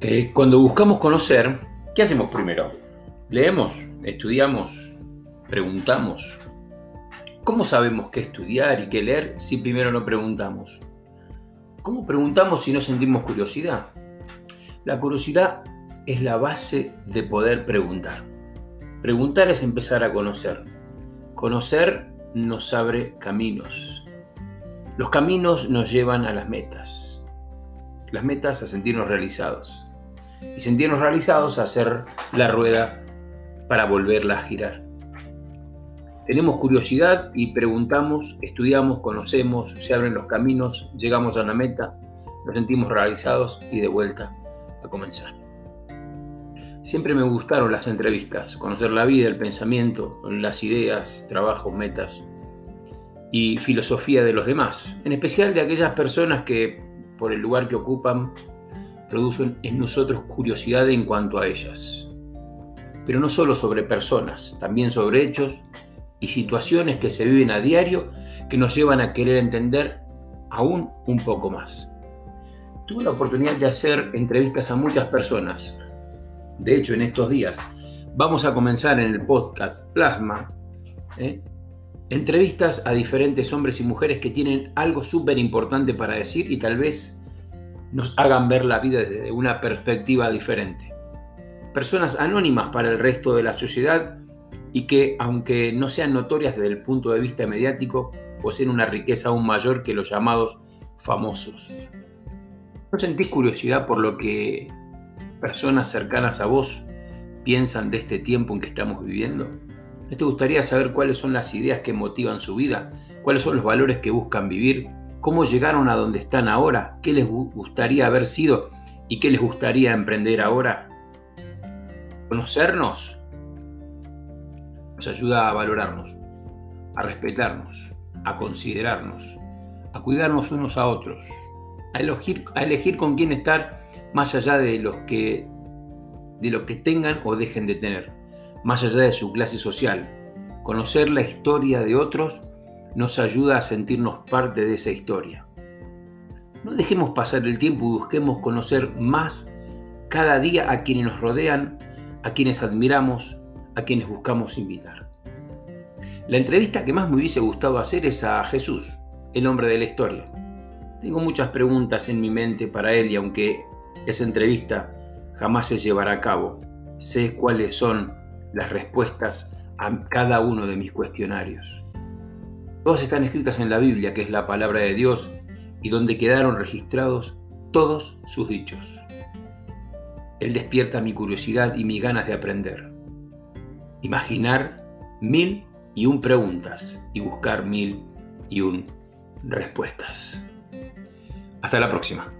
Eh, cuando buscamos conocer, ¿qué hacemos primero? ¿Leemos? ¿Estudiamos? ¿Preguntamos? ¿Cómo sabemos qué estudiar y qué leer si primero no preguntamos? ¿Cómo preguntamos si no sentimos curiosidad? La curiosidad es la base de poder preguntar. Preguntar es empezar a conocer. Conocer nos abre caminos. Los caminos nos llevan a las metas. Las metas a sentirnos realizados y sentirnos realizados a hacer la rueda para volverla a girar. Tenemos curiosidad y preguntamos, estudiamos, conocemos, se abren los caminos, llegamos a una meta, nos sentimos realizados y de vuelta a comenzar. Siempre me gustaron las entrevistas, conocer la vida, el pensamiento, las ideas, trabajos, metas y filosofía de los demás, en especial de aquellas personas que, por el lugar que ocupan, producen en nosotros curiosidad en cuanto a ellas. Pero no solo sobre personas, también sobre hechos y situaciones que se viven a diario que nos llevan a querer entender aún un poco más. Tuve la oportunidad de hacer entrevistas a muchas personas. De hecho, en estos días vamos a comenzar en el podcast Plasma ¿eh? entrevistas a diferentes hombres y mujeres que tienen algo súper importante para decir y tal vez nos hagan ver la vida desde una perspectiva diferente. Personas anónimas para el resto de la sociedad y que, aunque no sean notorias desde el punto de vista mediático, poseen una riqueza aún mayor que los llamados famosos. ¿No sentís curiosidad por lo que personas cercanas a vos piensan de este tiempo en que estamos viviendo? ¿No te gustaría saber cuáles son las ideas que motivan su vida? ¿Cuáles son los valores que buscan vivir? Cómo llegaron a donde están ahora, qué les gustaría haber sido y qué les gustaría emprender ahora. Conocernos nos ayuda a valorarnos, a respetarnos, a considerarnos, a cuidarnos unos a otros, a elegir, a elegir con quién estar más allá de los que de lo que tengan o dejen de tener, más allá de su clase social. Conocer la historia de otros nos ayuda a sentirnos parte de esa historia. No dejemos pasar el tiempo y busquemos conocer más cada día a quienes nos rodean, a quienes admiramos, a quienes buscamos invitar. La entrevista que más me hubiese gustado hacer es a Jesús, el hombre de la historia. Tengo muchas preguntas en mi mente para él y aunque esa entrevista jamás se llevará a cabo, sé cuáles son las respuestas a cada uno de mis cuestionarios. Todas están escritas en la Biblia, que es la palabra de Dios, y donde quedaron registrados todos sus dichos. Él despierta mi curiosidad y mis ganas de aprender. Imaginar mil y un preguntas y buscar mil y un respuestas. Hasta la próxima.